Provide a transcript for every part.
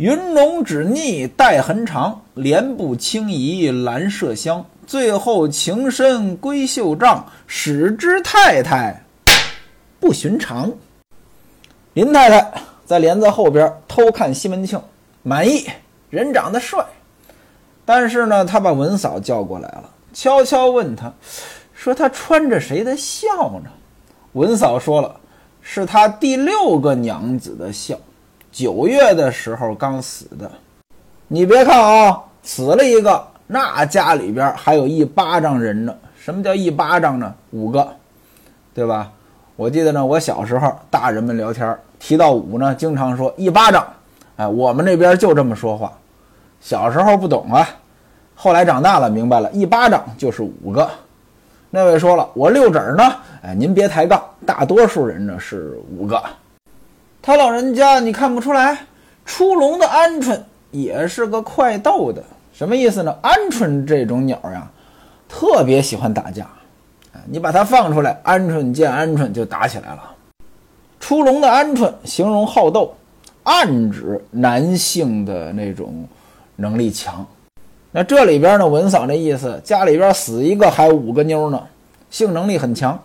云浓纸腻带痕长，莲步轻移兰麝香。最后情深闺秀帐，使之太太不寻常。林太太在帘子后边偷看西门庆，满意，人长得帅。但是呢，他把文嫂叫过来了，悄悄问他，说他穿着谁的孝呢？文嫂说了，是他第六个娘子的孝，九月的时候刚死的。你别看啊，死了一个。那家里边还有一巴掌人呢。什么叫一巴掌呢？五个，对吧？我记得呢，我小时候大人们聊天提到五呢，经常说一巴掌。哎，我们那边就这么说话。小时候不懂啊，后来长大了明白了，一巴掌就是五个。那位说了，我六指呢？哎，您别抬杠，大多数人呢是五个。他老人家你看不出来，出笼的鹌鹑也是个快斗的。什么意思呢？鹌鹑这种鸟呀，特别喜欢打架，你把它放出来，鹌鹑见鹌鹑就打起来了。出笼的鹌鹑形容好斗，暗指男性的那种能力强。那这里边呢，文嫂那意思，家里边死一个还五个妞呢，性能力很强。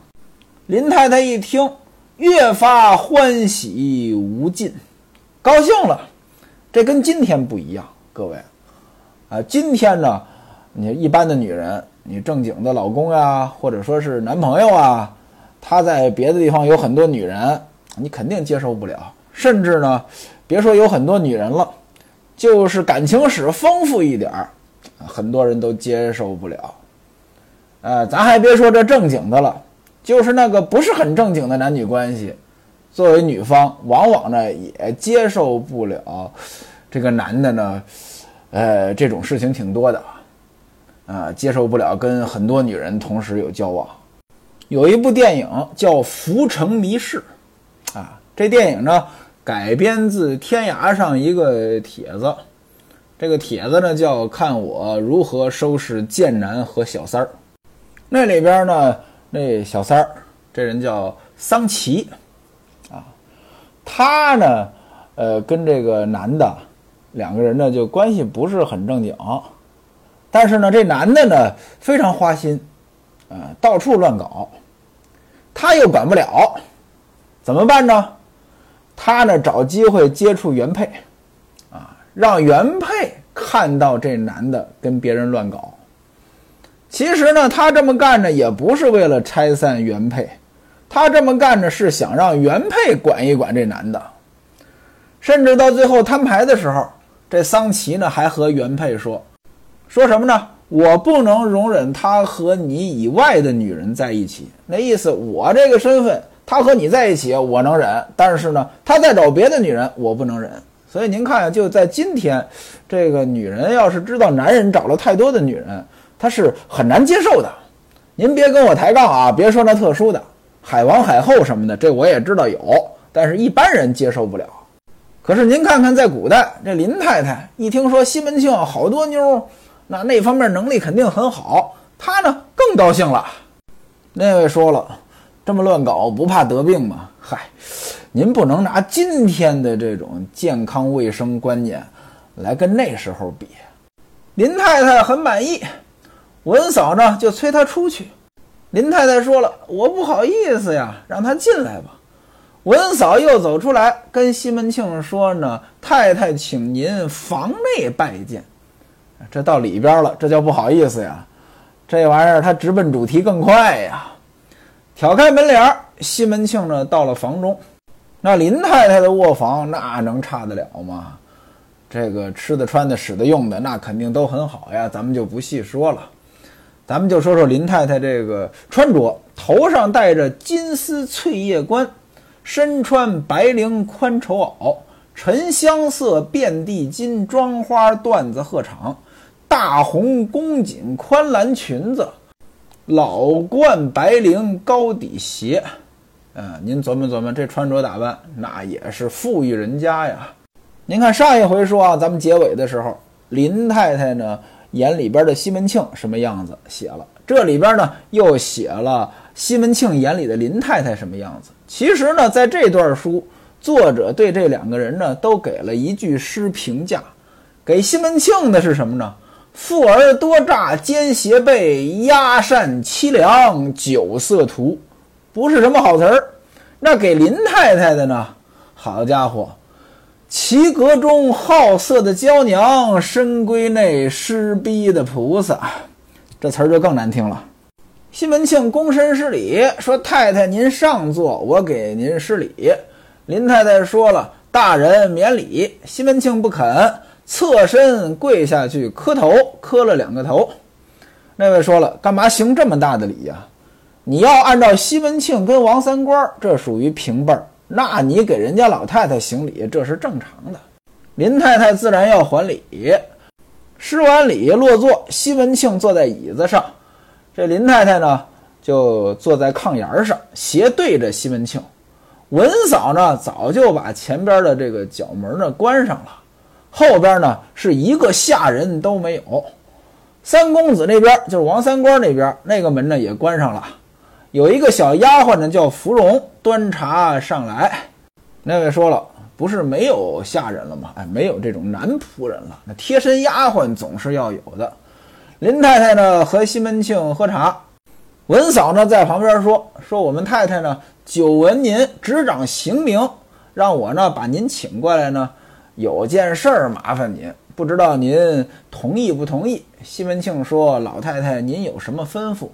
林太太一听，越发欢喜无尽，高兴了。这跟今天不一样，各位。啊，今天呢，你一般的女人，你正经的老公呀，或者说是男朋友啊，他在别的地方有很多女人，你肯定接受不了。甚至呢，别说有很多女人了，就是感情史丰富一点儿，很多人都接受不了。呃，咱还别说这正经的了，就是那个不是很正经的男女关系，作为女方，往往呢也接受不了这个男的呢。呃，这种事情挺多的，啊，接受不了跟很多女人同时有交往。有一部电影叫《浮城谜事》，啊，这电影呢改编自天涯上一个帖子，这个帖子呢叫“看我如何收拾贱男和小三儿”。那里边呢，那小三儿这人叫桑奇，啊，他呢，呃，跟这个男的。两个人呢，就关系不是很正经，但是呢，这男的呢非常花心，啊，到处乱搞，他又管不了，怎么办呢？他呢找机会接触原配，啊，让原配看到这男的跟别人乱搞。其实呢，他这么干呢，也不是为了拆散原配，他这么干呢，是想让原配管一管这男的，甚至到最后摊牌的时候。这桑奇呢，还和原配说，说什么呢？我不能容忍他和你以外的女人在一起。那意思，我这个身份，他和你在一起，我能忍；但是呢，他再找别的女人，我不能忍。所以您看，就在今天，这个女人要是知道男人找了太多的女人，他是很难接受的。您别跟我抬杠啊！别说那特殊的海王、海后什么的，这我也知道有，但是一般人接受不了。可是您看看，在古代，这林太太一听说西门庆好多妞，那那方面能力肯定很好，她呢更高兴了。那位说了，这么乱搞不怕得病吗？嗨，您不能拿今天的这种健康卫生观念来跟那时候比。林太太很满意，文嫂呢就催他出去。林太太说了，我不好意思呀，让她进来吧。文嫂又走出来，跟西门庆说呢：“太太，请您房内拜见。”这到里边了，这叫不好意思呀。这玩意儿他直奔主题更快呀。挑开门帘西门庆呢到了房中。那林太太的卧房那能差得了吗？这个吃的、穿的、使的、用的，那肯定都很好呀。咱们就不细说了，咱们就说说林太太这个穿着，头上戴着金丝翠叶冠。身穿白绫宽绸袄，沉香色遍地金装花缎子鹤氅，大红宫颈宽蓝裙子，老冠白绫高底鞋。嗯，您琢磨琢磨，这穿着打扮，那也是富裕人家呀。您看上一回说啊，咱们结尾的时候，林太太呢眼里边的西门庆什么样子写了，这里边呢又写了西门庆眼里的林太太什么样子。其实呢，在这段书作者对这两个人呢，都给了一句诗评价。给西门庆的是什么呢？富而多诈奸邪背，压善凄凉酒色图，不是什么好词儿。那给林太太的呢？好家伙，棋阁中好色的娇娘，深闺内施逼的菩萨，这词儿就更难听了。西门庆躬身施礼，说：“太太您上座，我给您施礼。”林太太说了：“大人免礼。”西门庆不肯，侧身跪下去磕头，磕了两个头。那位说了：“干嘛行这么大的礼呀？你要按照西门庆跟王三官，这属于平辈儿，那你给人家老太太行礼，这是正常的。”林太太自然要还礼，施完礼落座，西门庆坐在椅子上，这林太太呢就坐在炕沿上，斜对着西门庆。文嫂呢，早就把前边的这个角门呢关上了，后边呢是一个下人都没有。三公子那边就是王三官那边那个门呢也关上了，有一个小丫鬟呢叫芙蓉端茶上来。那位说了，不是没有下人了吗？哎，没有这种男仆人了，那贴身丫鬟总是要有的。林太太呢和西门庆喝茶，文嫂呢在旁边说说我们太太呢。久闻您执掌刑名，让我呢把您请过来呢，有件事儿麻烦您，不知道您同意不同意？西门庆说：“老太太，您有什么吩咐？”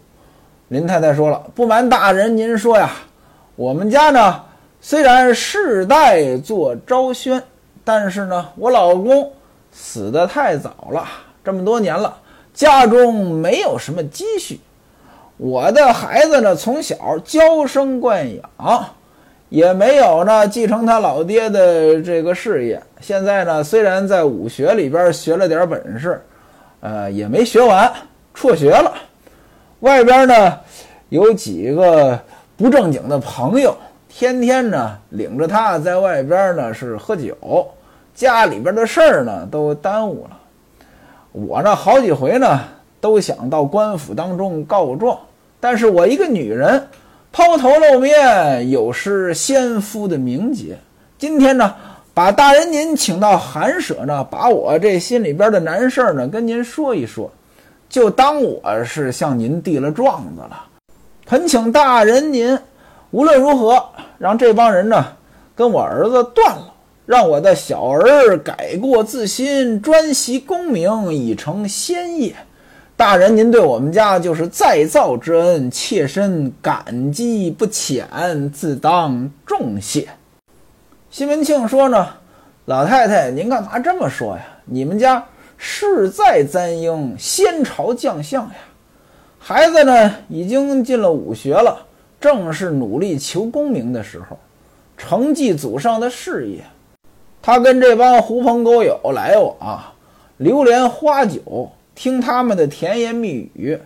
林太太说了：“不瞒大人，您说呀，我们家呢虽然世代做昭宣，但是呢我老公死得太早了，这么多年了，家中没有什么积蓄。”我的孩子呢，从小娇生惯养，也没有呢继承他老爹的这个事业。现在呢，虽然在武学里边学了点本事，呃，也没学完，辍学了。外边呢有几个不正经的朋友，天天呢领着他在外边呢是喝酒，家里边的事儿呢都耽误了。我呢好几回呢都想到官府当中告状。但是我一个女人，抛头露面有失先夫的名节。今天呢，把大人您请到寒舍呢，把我这心里边的难事儿呢跟您说一说，就当我是向您递了状子了。恳请大人您无论如何让这帮人呢跟我儿子断了，让我的小儿改过自新，专习功名，已成先业。大人，您对我们家就是再造之恩，妾身感激不浅，自当重谢。西门庆说呢，老太太，您干嘛这么说呀？你们家世在簪缨，先朝将相呀。孩子呢，已经进了武学了，正是努力求功名的时候，承继祖上的事业。他跟这帮狐朋狗友来往，流连花酒。听他们的甜言蜜语，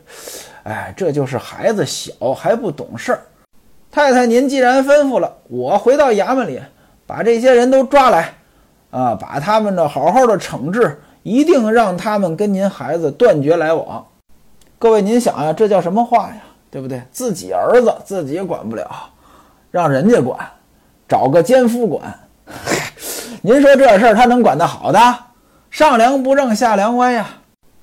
哎，这就是孩子小还不懂事儿。太太，您既然吩咐了，我回到衙门里，把这些人都抓来，啊，把他们呢好好的惩治，一定让他们跟您孩子断绝来往。各位，您想呀，这叫什么话呀？对不对？自己儿子自己管不了，让人家管，找个奸夫管。您说这事儿他能管得好的？上梁不正下梁歪呀。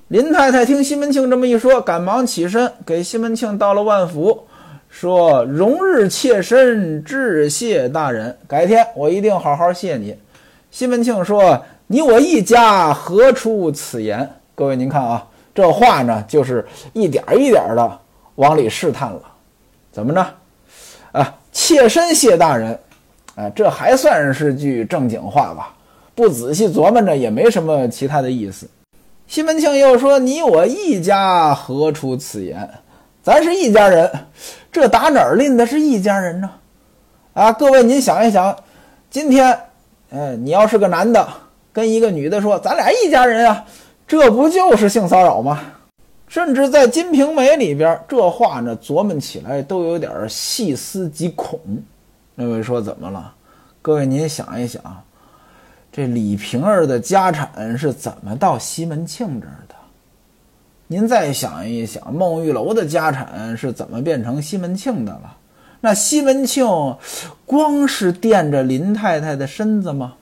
林太太听西门庆这么一说，赶忙起身给西门庆道了万福，说：“荣日妾身致谢大人，改天我一定好好谢你。”西门庆说：“你我一家何出此言？”各位您看啊，这话呢就是一点一点的往里试探了，怎么着？啊，妾身谢大人，啊，这还算是句正经话吧？不仔细琢磨着也没什么其他的意思。西门庆又说：“你我一家何出此言？咱是一家人，这打哪儿拎的是一家人呢？啊，各位您想一想，今天，哎，你要是个男的跟一个女的说咱俩一家人啊，这不就是性骚扰吗？甚至在《金瓶梅》里边，这话呢琢磨起来都有点细思极恐。那位说怎么了？各位您想一想。”这李瓶儿的家产是怎么到西门庆这儿的？您再想一想，孟玉楼的家产是怎么变成西门庆的了？那西门庆光是垫着林太太的身子吗？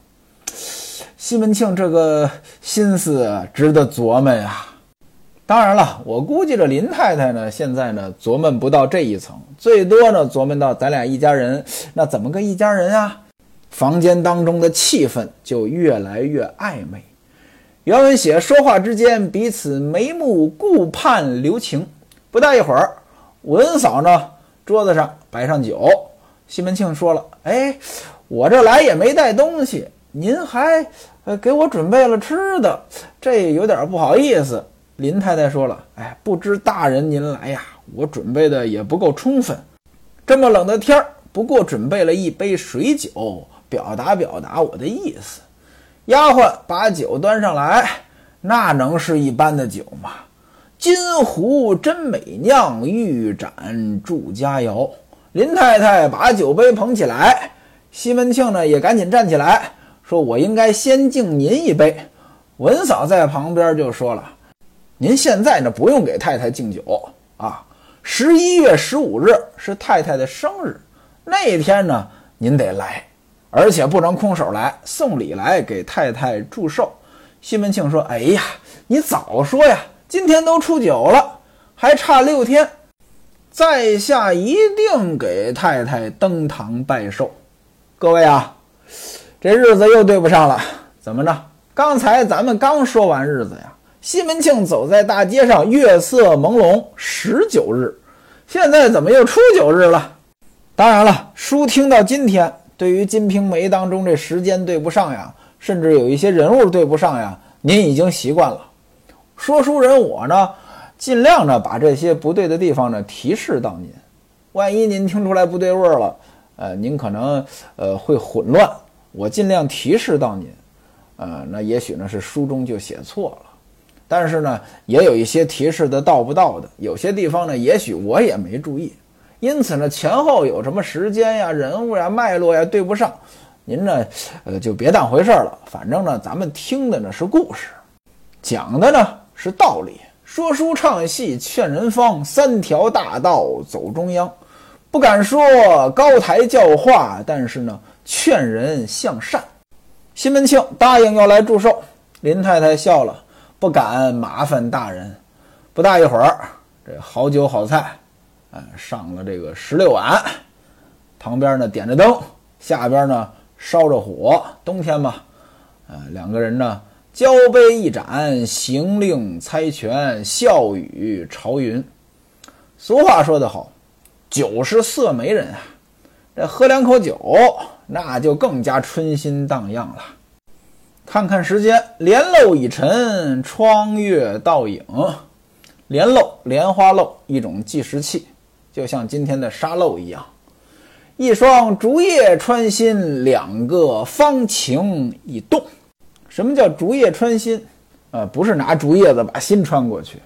西门庆这个心思值得琢磨呀。当然了，我估计着林太太呢，现在呢琢磨不到这一层，最多呢琢磨到咱俩一家人，那怎么个一家人啊？房间当中的气氛就越来越暧昧。原文写说话之间，彼此眉目顾盼留情。不大一会儿，文嫂呢桌子上摆上酒，西门庆说了：“哎，我这来也没带东西，您还呃给我准备了吃的，这有点不好意思。”林太太说了：“哎，不知大人您来呀，我准备的也不够充分。这么冷的天儿，不过准备了一杯水酒，表达表达我的意思。”丫鬟把酒端上来，那能是一般的酒吗？金壶真美酿，玉盏祝佳肴。林太太把酒杯捧起来，西门庆呢也赶紧站起来，说：“我应该先敬您一杯。”文嫂在旁边就说了。您现在呢不用给太太敬酒啊！十一月十五日是太太的生日，那天呢您得来，而且不能空手来，送礼来给太太祝寿。西门庆说：“哎呀，你早说呀！今天都初九了，还差六天，在下一定给太太登堂拜寿。各位啊，这日子又对不上了，怎么着？刚才咱们刚说完日子呀。”西门庆走在大街上，月色朦胧，十九日，现在怎么又初九日了？当然了，书听到今天，对于《金瓶梅》当中这时间对不上呀，甚至有一些人物对不上呀，您已经习惯了。说书人我呢，尽量呢把这些不对的地方呢提示到您。万一您听出来不对味儿了，呃，您可能呃会混乱，我尽量提示到您。呃，那也许呢是书中就写错了。但是呢，也有一些提示的到不到的，有些地方呢，也许我也没注意，因此呢，前后有什么时间呀、人物呀、脉络呀对不上，您呢，呃，就别当回事了。反正呢，咱们听的呢是故事，讲的呢是道理，说书唱戏劝人方，三条大道走中央，不敢说高台教化，但是呢，劝人向善。西门庆答应要来祝寿，林太太笑了。不敢麻烦大人，不大一会儿，这好酒好菜，哎，上了这个十六碗，旁边呢点着灯，下边呢烧着火，冬天嘛，呃，两个人呢交杯一盏，行令猜拳，笑语朝云。俗话说得好，酒是色媒人啊，这喝两口酒，那就更加春心荡漾了。看看时间，帘漏已沉，窗月倒影。帘漏，莲花漏，一种计时器，就像今天的沙漏一样。一双竹叶穿心，两个芳情已动。什么叫竹叶穿心？呃，不是拿竹叶子把心穿过去。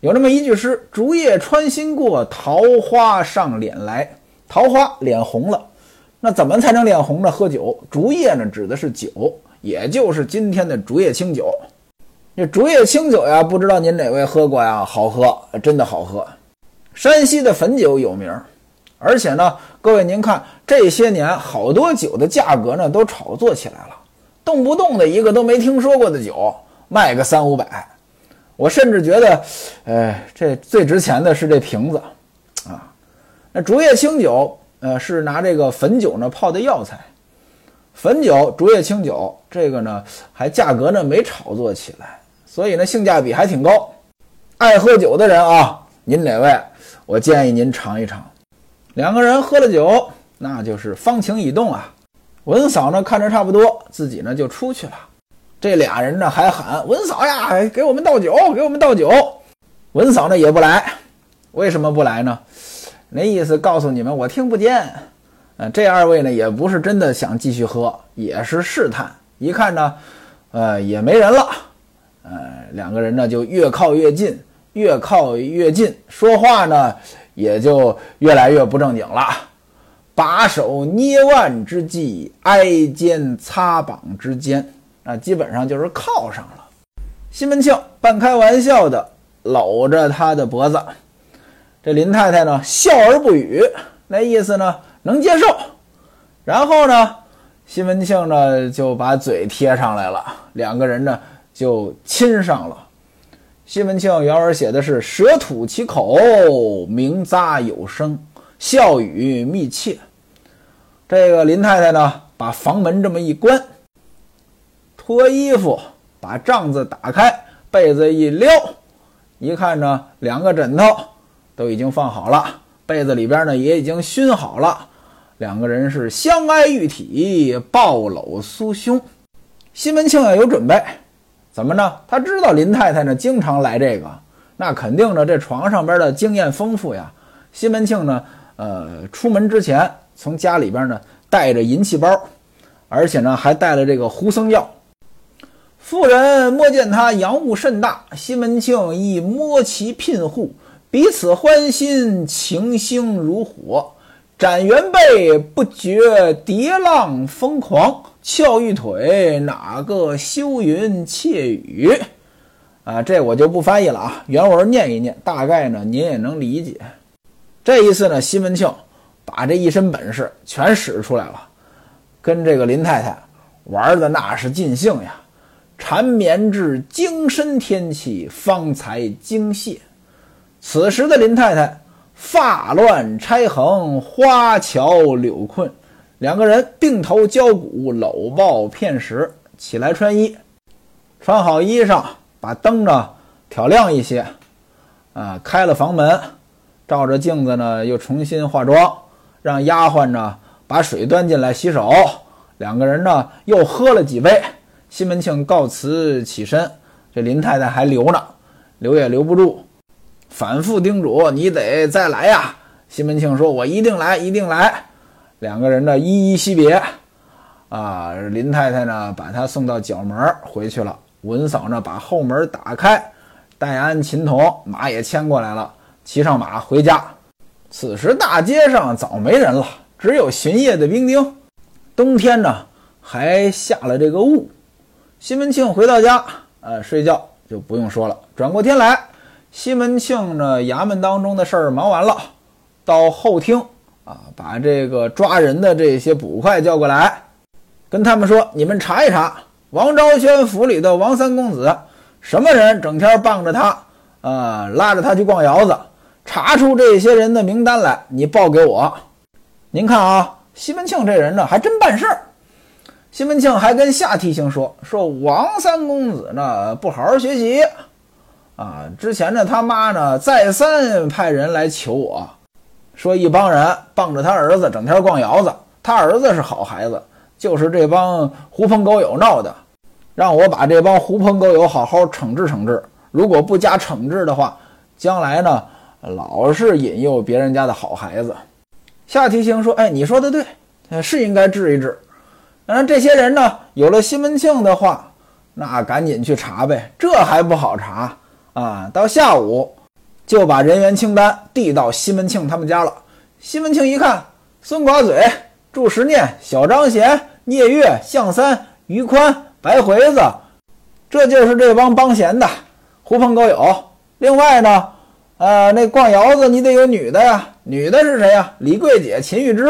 有那么一句诗：“竹叶穿心过，桃花上脸来。”桃花脸红了，那怎么才能脸红呢？喝酒，竹叶呢，指的是酒。也就是今天的竹叶青酒，这竹叶青酒呀，不知道您哪位喝过呀？好喝，真的好喝。山西的汾酒有名，而且呢，各位您看这些年好多酒的价格呢都炒作起来了，动不动的一个都没听说过的酒卖个三五百。我甚至觉得，哎，这最值钱的是这瓶子啊。那竹叶青酒，呃，是拿这个汾酒呢泡的药材。汾酒、竹叶青酒，这个呢还价格呢没炒作起来，所以呢性价比还挺高。爱喝酒的人啊，您哪位？我建议您尝一尝。两个人喝了酒，那就是芳情已动啊。文嫂呢看着差不多，自己呢就出去了。这俩人呢还喊文嫂呀，给我们倒酒，给我们倒酒。文嫂呢也不来，为什么不来呢？那意思告诉你们，我听不见。呃，这二位呢也不是真的想继续喝，也是试探。一看呢，呃，也没人了，呃，两个人呢就越靠越近，越靠越近，说话呢也就越来越不正经了。把手捏腕之际，挨肩擦膀之间，那基本上就是靠上了。西门庆半开玩笑的搂着他的脖子，这林太太呢笑而不语。那意思呢能接受。然后呢，西门庆呢就把嘴贴上来了，两个人呢就亲上了。西门庆原文写的是“舌吐其口，鸣咂有声，笑语密切”。这个林太太呢，把房门这么一关，脱衣服，把帐子打开，被子一撩，一看呢，两个枕头都已经放好了，被子里边呢也已经熏好了，两个人是相挨玉体，抱搂酥胸。西门庆也有准备。怎么呢？他知道林太太呢经常来这个，那肯定呢这床上边的经验丰富呀。西门庆呢，呃，出门之前从家里边呢带着银器包，而且呢还带了这个胡僧药。妇人摸见他洋务甚大，西门庆亦摸其聘户，彼此欢心，情兴如火。展元背不觉叠浪疯狂。翘玉腿，哪个修云窃语？啊，这我就不翻译了啊，原文念一念，大概呢您也能理解。这一次呢，西门庆把这一身本事全使出来了，跟这个林太太玩的那是尽兴呀。缠绵至精深天气，方才惊泄。此时的林太太发乱钗横，花桥柳困。两个人并头交骨，搂抱片时，起来穿衣，穿好衣裳，把灯呢挑亮一些，啊，开了房门，照着镜子呢又重新化妆，让丫鬟呢把水端进来洗手。两个人呢又喝了几杯，西门庆告辞起身，这林太太还留呢，留也留不住，反复叮嘱你得再来呀。西门庆说：“我一定来，一定来。”两个人呢依依惜别，啊，林太太呢把他送到角门回去了。文嫂呢把后门打开，戴安、琴童马也牵过来了，骑上马回家。此时大街上早没人了，只有巡夜的兵丁。冬天呢还下了这个雾。西门庆回到家，呃，睡觉就不用说了。转过天来，西门庆呢衙门当中的事儿忙完了，到后厅。啊，把这个抓人的这些捕快叫过来，跟他们说：“你们查一查王昭轩府里的王三公子，什么人整天傍着他，啊，拉着他去逛窑子。查出这些人的名单来，你报给我。您看啊，西门庆这人呢，还真办事儿。西门庆还跟夏提刑说：说王三公子呢，不好好学习，啊，之前呢，他妈呢，再三派人来求我。”说一帮人傍着他儿子整天逛窑子，他儿子是好孩子，就是这帮狐朋狗友闹的，让我把这帮狐朋狗友好好惩治惩治。如果不加惩治的话，将来呢老是引诱别人家的好孩子。夏提刑说：“哎，你说的对，是应该治一治。嗯，这些人呢，有了西门庆的话，那赶紧去查呗。这还不好查啊？到下午。”就把人员清单递到西门庆他们家了。西门庆一看，孙寡嘴、祝时念、小张贤、聂月、向三、于宽、白回子，这就是这帮帮闲的狐朋狗友。另外呢，呃，那逛窑子你得有女的呀，女的是谁呀？李桂姐、秦玉芝。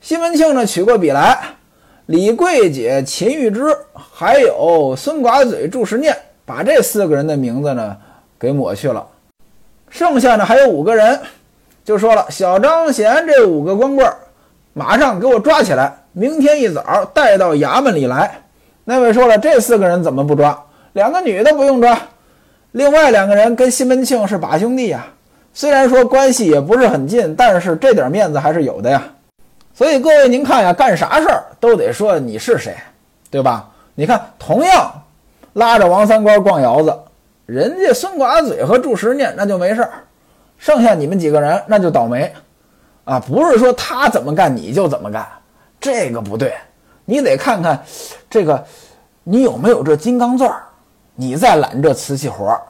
西门庆呢取过笔来，李桂姐、秦玉芝，还有孙寡嘴、祝时念，把这四个人的名字呢给抹去了。剩下呢还有五个人，就说了小张贤这五个光棍，马上给我抓起来，明天一早带到衙门里来。那位说了，这四个人怎么不抓？两个女的不用抓，另外两个人跟西门庆是把兄弟呀，虽然说关系也不是很近，但是这点面子还是有的呀。所以各位您看呀，干啥事儿都得说你是谁，对吧？你看，同样拉着王三官逛窑子。人家孙寡嘴和祝时念那就没事儿，剩下你们几个人那就倒霉，啊，不是说他怎么干你就怎么干，这个不对，你得看看这个你有没有这金刚钻儿，你再揽这瓷器活儿。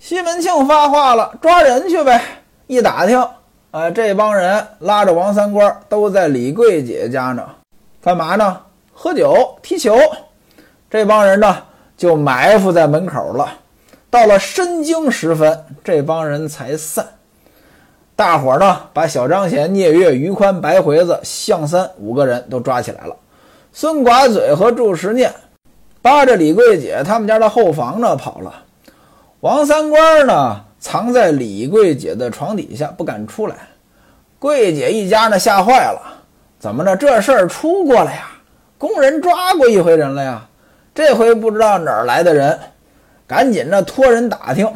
西门庆发话了，抓人去呗！一打听，啊，这帮人拉着王三官都在李桂姐家呢，干嘛呢？喝酒踢球。这帮人呢就埋伏在门口了。到了深更时分，这帮人才散。大伙儿呢把小张显、聂月、于宽、白回子、向三五个人都抓起来了。孙寡嘴和祝时念扒着李桂姐他们家的后房呢跑了。王三官呢藏在李桂姐的床底下不敢出来。桂姐一家呢吓坏了，怎么着这事儿出过了呀？工人抓过一回人了呀？这回不知道哪儿来的人，赶紧呢托人打听。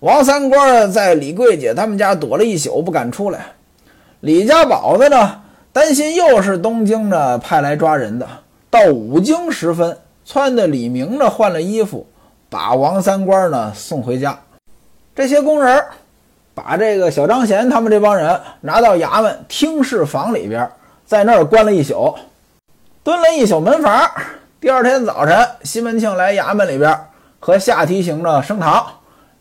王三官在李桂姐他们家躲了一宿，不敢出来。李家宝子呢？担心又是东京呢派来抓人的，到五更时分，撺的李明呢换了衣服，把王三官呢送回家。这些工人把这个小张贤他们这帮人拿到衙门听事房里边，在那儿关了一宿，蹲了一宿门房。第二天早晨，西门庆来衙门里边和下提刑的升堂，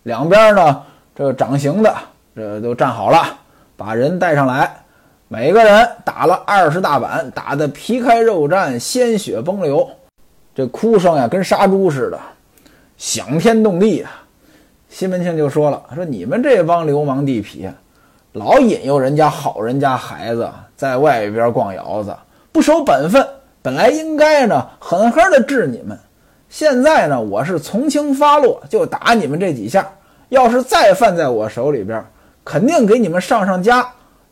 两边呢这个掌刑的这都站好了，把人带上来。每个人打了二十大板，打得皮开肉绽，鲜血崩流，这哭声呀，跟杀猪似的，响天动地啊！西门庆就说了：“说你们这帮流氓地痞，老引诱人家好人家孩子在外边逛窑子，不守本分。本来应该呢，狠狠的治你们。现在呢，我是从轻发落，就打你们这几下。要是再犯在我手里边，肯定给你们上上家。”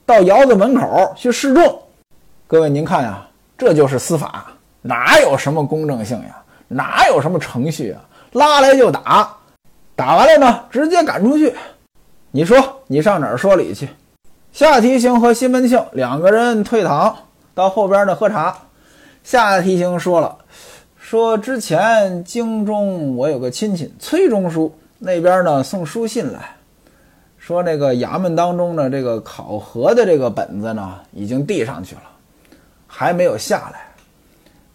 到窑子门口去示众，各位您看呀，这就是司法，哪有什么公正性呀？哪有什么程序啊？拉来就打，打完了呢，直接赶出去。你说你上哪儿说理去？夏提刑和西门庆两个人退堂，到后边呢喝茶。夏提刑说了，说之前京中我有个亲戚崔中书，那边呢送书信来。说那个衙门当中的这个考核的这个本子呢，已经递上去了，还没有下来。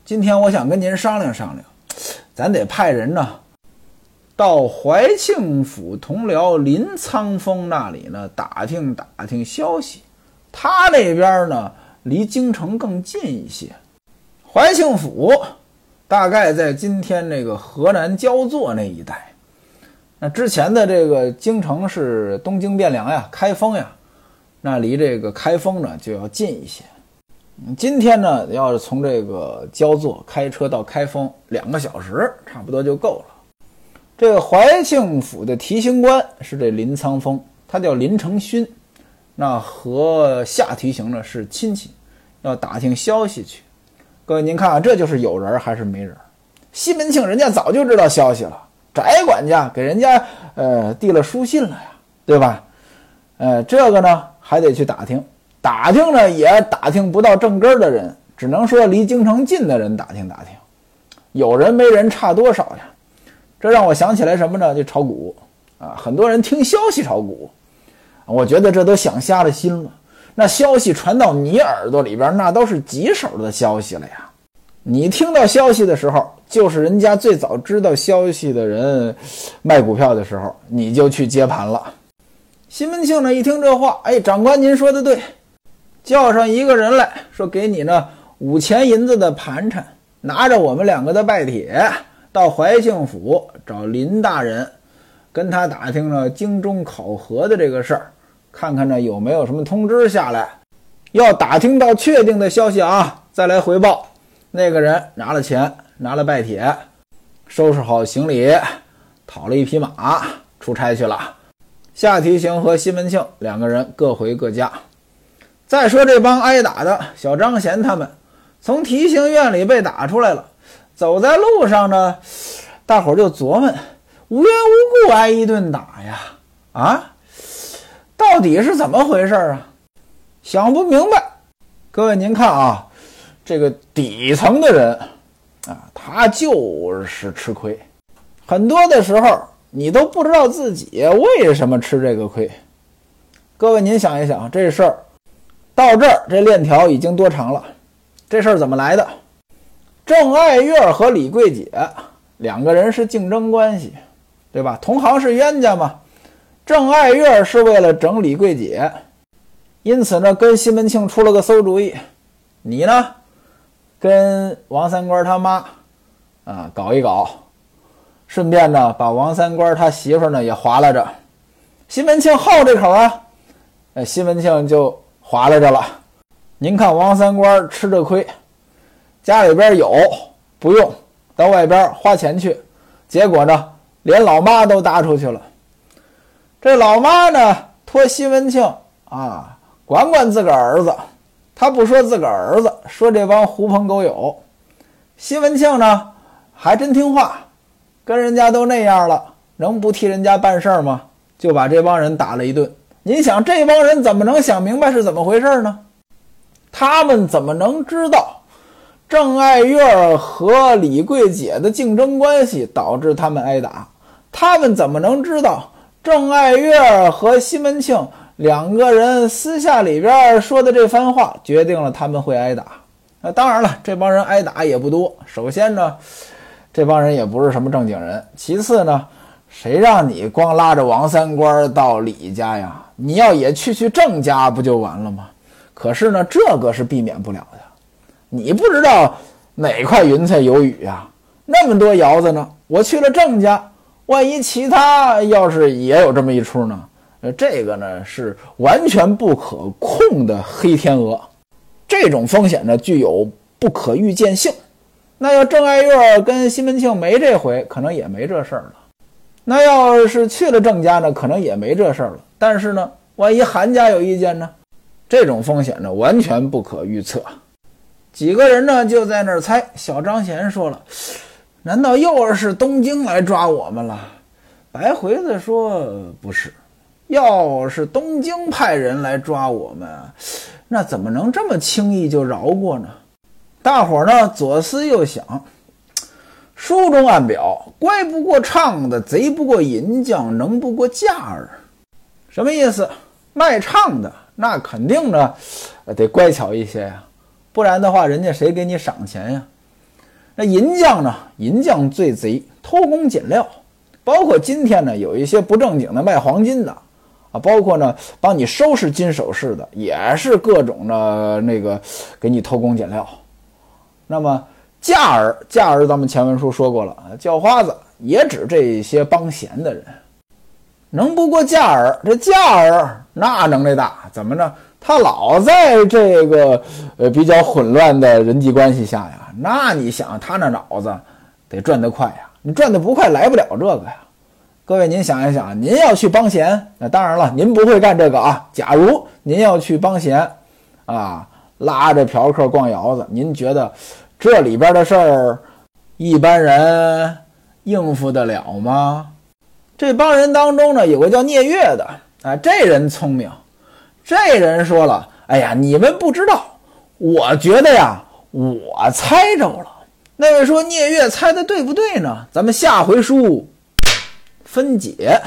今天我想跟您商量商量，咱得派人呢，到怀庆府同僚林苍风那里呢打听打听消息。他那边呢离京城更近一些，怀庆府大概在今天这个河南焦作那一带。那之前的这个京城是东京汴梁呀，开封呀，那离这个开封呢就要近一些。今天呢，要是从这个焦作开车到开封，两个小时差不多就够了。这个怀庆府的提刑官是这林苍风，他叫林承勋，那和下提刑呢是亲戚，要打听消息去。各位您看啊，这就是有人还是没人？西门庆人家早就知道消息了。翟管家给人家呃递了书信了呀，对吧？呃，这个呢还得去打听，打听呢也打听不到正根的人，只能说离京城近的人打听打听，有人没人差多少呀？这让我想起来什么呢？就炒股啊，很多人听消息炒股，我觉得这都想瞎了心了。那消息传到你耳朵里边，那都是棘手的消息了呀。你听到消息的时候。就是人家最早知道消息的人卖股票的时候，你就去接盘了。西门庆呢一听这话，哎，长官您说的对，叫上一个人来说，给你呢五钱银子的盘缠，拿着我们两个的拜帖，到怀庆府找林大人，跟他打听了京中考核的这个事儿，看看呢有没有什么通知下来，要打听到确定的消息啊，再来回报。那个人拿了钱。拿了拜帖，收拾好行李，讨了一匹马，出差去了。夏提刑和西门庆两个人各回各家。再说这帮挨打的小张贤他们，从提刑院里被打出来了，走在路上呢，大伙就琢磨：无缘无故挨一顿打呀，啊，到底是怎么回事啊？想不明白。各位您看啊，这个底层的人。啊，他就是吃亏，很多的时候你都不知道自己为什么吃这个亏。各位，您想一想，这事儿到这儿，这链条已经多长了？这事儿怎么来的？郑爱月和李桂姐两个人是竞争关系，对吧？同行是冤家嘛。郑爱月是为了整李桂姐，因此呢，跟西门庆出了个馊主意。你呢？跟王三官他妈啊搞一搞，顺便呢把王三官他媳妇呢也划拉着。西门庆好这口啊，那西门庆就划拉着了。您看王三官吃着亏，家里边有不用，到外边花钱去，结果呢，连老妈都搭出去了。这老妈呢，托西门庆啊，管管自个儿子，他不说自个儿子，说这帮狐朋狗友。西门庆呢，还真听话，跟人家都那样了，能不替人家办事儿吗？就把这帮人打了一顿。你想，这帮人怎么能想明白是怎么回事呢？他们怎么能知道郑爱月和李桂姐的竞争关系导致他们挨打？他们怎么能知道郑爱月和西门庆两个人私下里边说的这番话决定了他们会挨打？那当然了，这帮人挨打也不多。首先呢，这帮人也不是什么正经人；其次呢，谁让你光拉着王三官到李家呀？你要也去去郑家不就完了吗？可是呢，这个是避免不了的。你不知道哪块云彩有雨呀？那么多窑子呢，我去了郑家，万一其他要是也有这么一出呢？呃，这个呢是完全不可控的黑天鹅，这种风险呢具有不可预见性。那要郑爱月跟西门庆没这回，可能也没这事儿了。那要是去了郑家呢，可能也没这事儿了。但是呢，万一韩家有意见呢？这种风险呢，完全不可预测。几个人呢，就在那儿猜。小张贤说了：“难道又是东京来抓我们了？”白回子说：“不是，要是东京派人来抓我们，那怎么能这么轻易就饶过呢？”大伙儿呢，左思右想，书中暗表：“乖不过唱的，贼不过银匠，能不过价儿。”什么意思？卖唱的。那肯定呢，得乖巧一些呀，不然的话，人家谁给你赏钱呀？那银匠呢？银匠最贼，偷工减料。包括今天呢，有一些不正经的卖黄金的啊，包括呢帮你收拾金首饰的，也是各种的那个给你偷工减料。那么价儿，价儿，咱们前文书说过了，叫花子也指这些帮闲的人。能不过价儿？这价儿那能耐大，怎么着？他老在这个呃比较混乱的人际关系下呀，那你想他那脑子得转得快呀？你转得不快，来不了这个呀。各位，您想一想，您要去帮闲，那当然了，您不会干这个啊。假如您要去帮闲，啊，拉着嫖客逛窑子，您觉得这里边的事儿一般人应付得了吗？这帮人当中呢，有个叫聂月的，啊，这人聪明。这人说了：“哎呀，你们不知道，我觉得呀，我猜着了。”那位说：“聂月猜的对不对呢？”咱们下回书分解。